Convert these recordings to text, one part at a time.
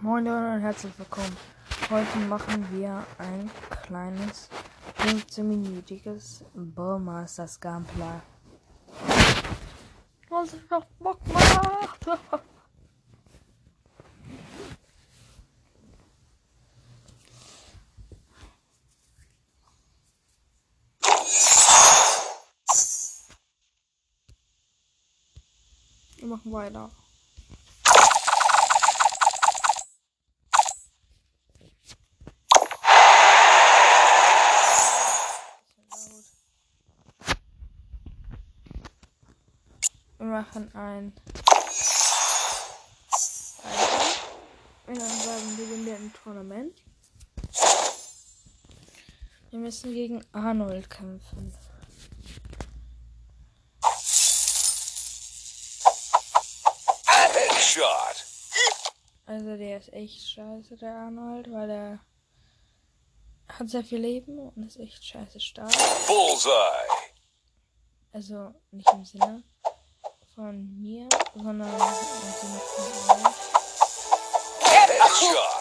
Moin Leute und herzlich willkommen. Heute machen wir ein kleines 15-minütiges Ballmasters Gameplay. Was ich noch Bock macht. Wir machen weiter. Machen ein in einem legendären Tournament. Wir müssen gegen Arnold kämpfen. Also der ist echt scheiße, der Arnold, weil er hat sehr viel Leben und ist echt scheiße stark. Bullseye. Also nicht im Sinne von mir, sondern von Arnold. Headshot.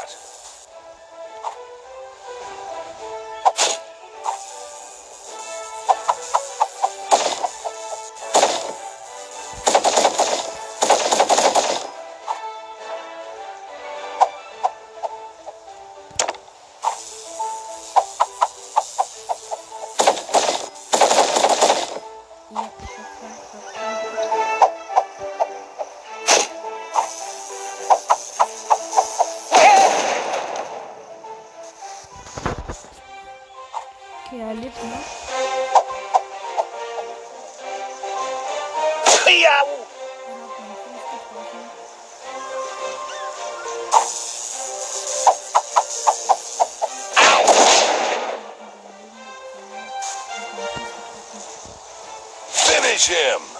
Seize him!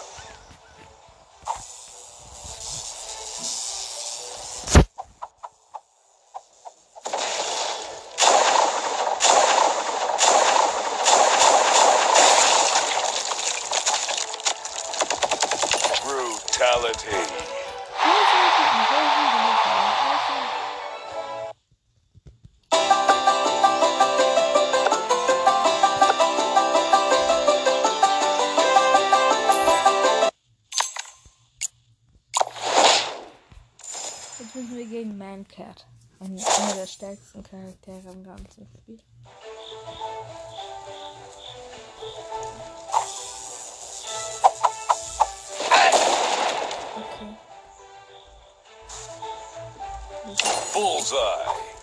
Jetzt müssen wir gegen Mancat. Ein- Einer der stärksten Charaktere im ganzen Spiel. Okay. Bullseye.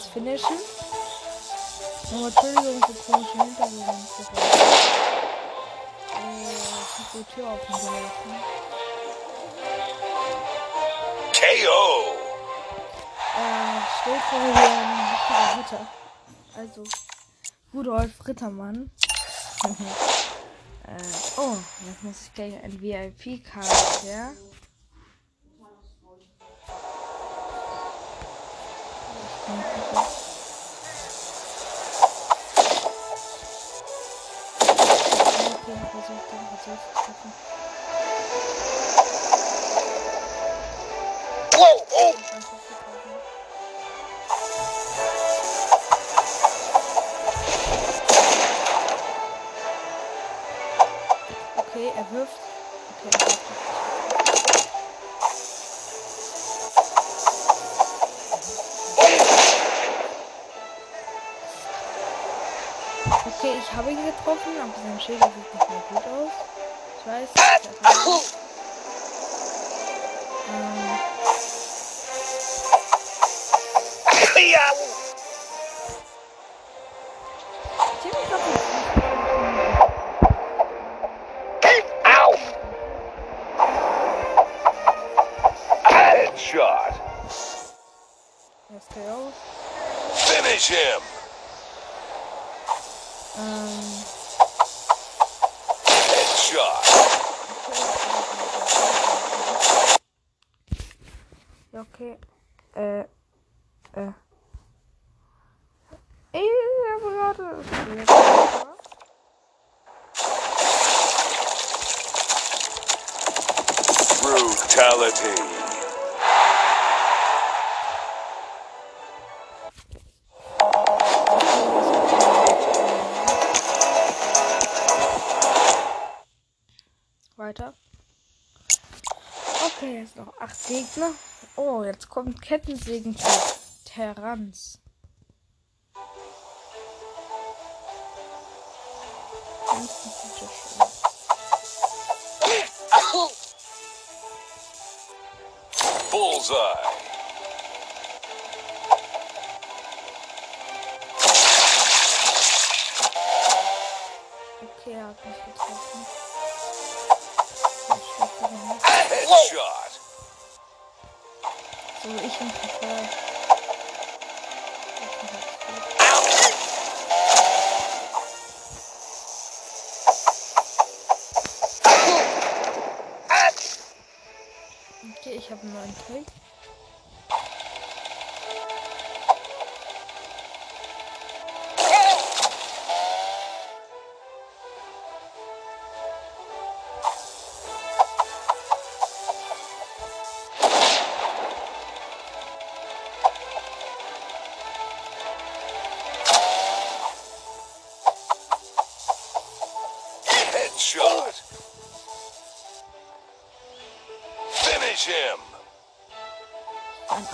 Jetzt finishen. Oh, Entschuldigung für komische Hintergrundgeräusche. Äh, ich hab die Tür offen gelassen. KO. Äh, steht vor mir ein Ritter. Also, Rudolf Rittermann. äh, oh, jetzt muss ich gleich ein VIP-Charakter. Okay, er wirft. Okay, er wirft. Ich habe ihn getroffen, aber sein Schild sieht nicht mehr gut aus. Ich weiß. Brutality. Weiter. Okay, jetzt noch acht Gegner. Oh, jetzt kommt Kettensägen Terrans. Bullseye. Okay, er hat mich getroffen. Ich schlechte gemacht. Headshot. So, ich bin verfeuert. Okay, ich habe einen neuen Kill.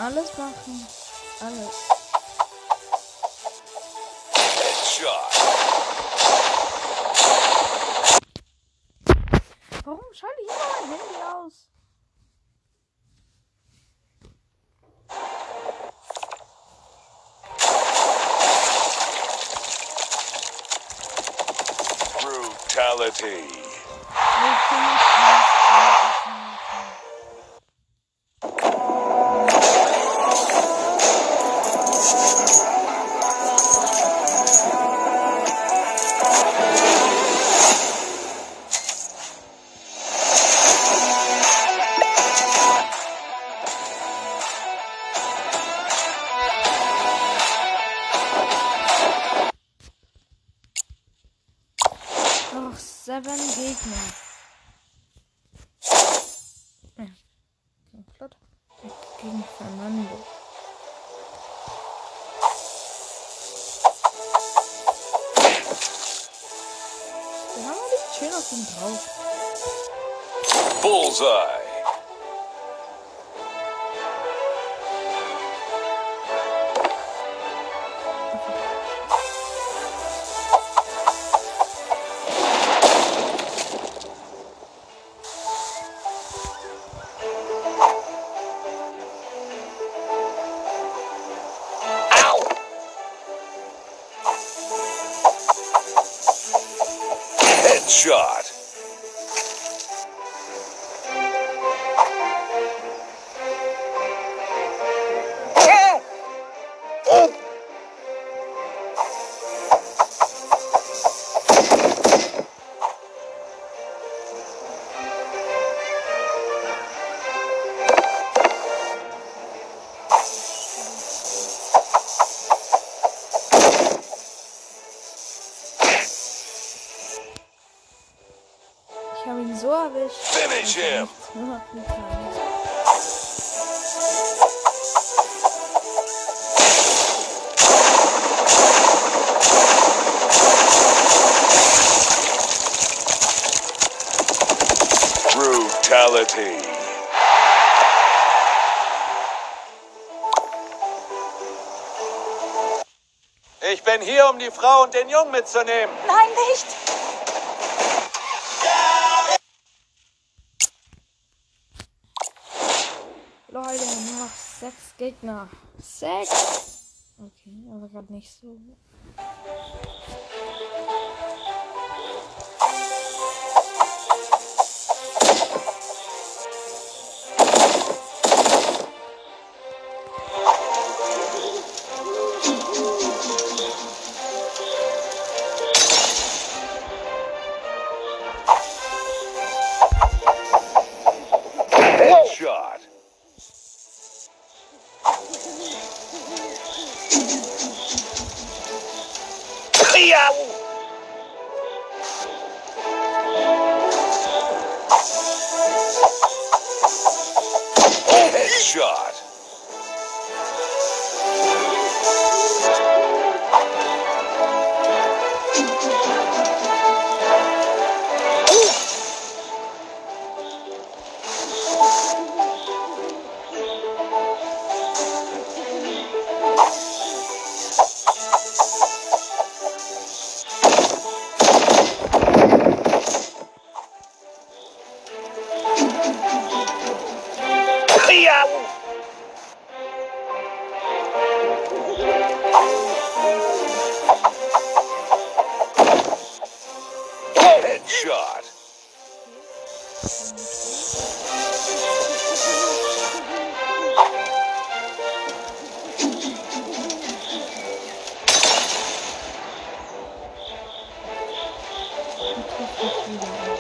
Alles machen. Alles. Warum schalte ich immer mein Handy aus? Brutality. Schön auf drauf. Bullseye. Brutality. Ich bin hier, um die Frau und den Jungen mitzunehmen. Nein, nicht. Leute, noch sechs Gegner. Sechs! Okay, aber gerade nicht so. เฮีย çok iyi.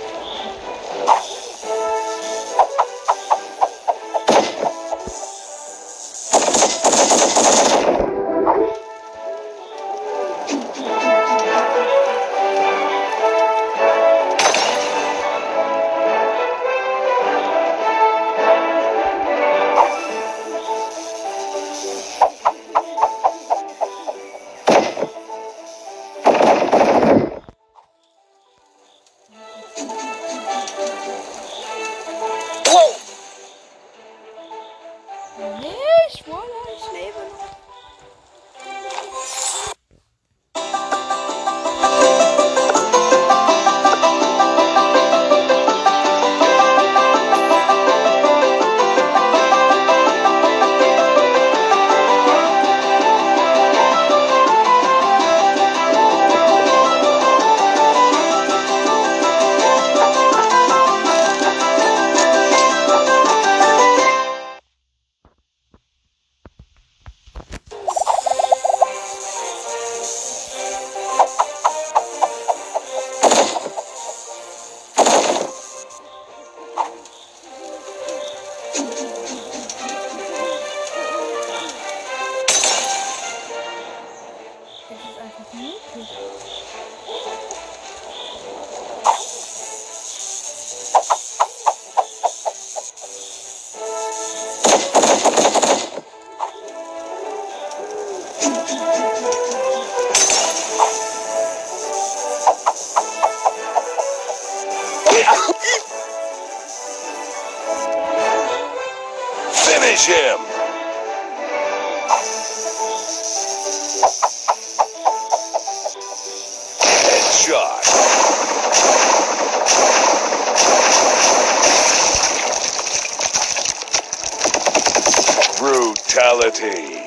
Fatality.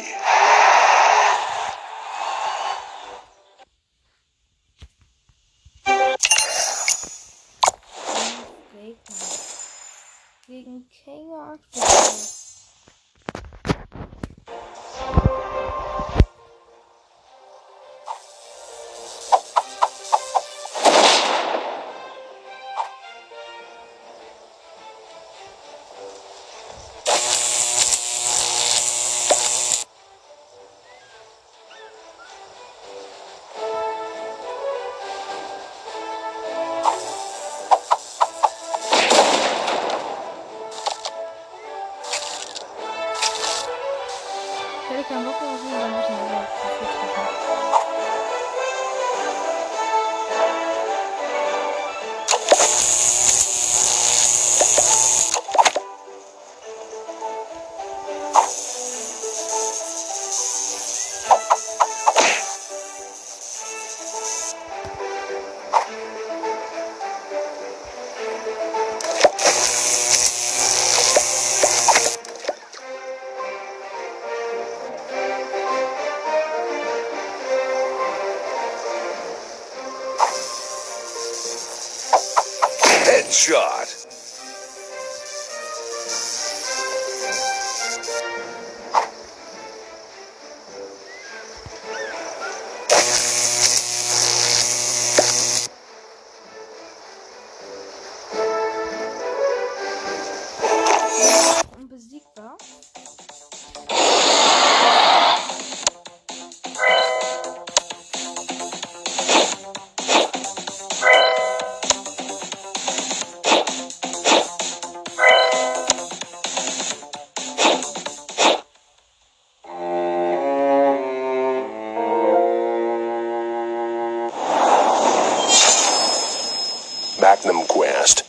Quest.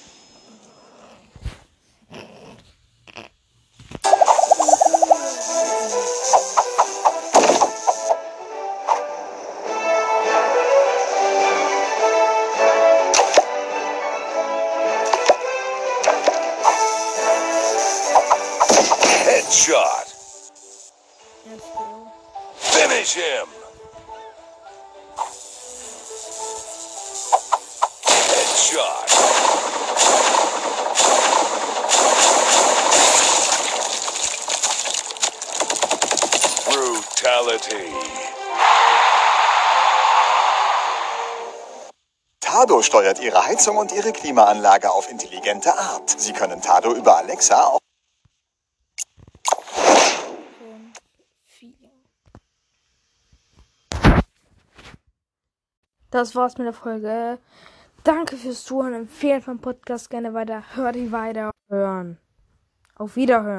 Brutality. Tado steuert Ihre Heizung und Ihre Klimaanlage auf intelligente Art. Sie können Tado über Alexa auch. Das war's mit der Folge. Danke fürs Zuhören. Empfehlen vom Podcast gerne weiter. Hört die weiter. Hören. Auf Wiederhören.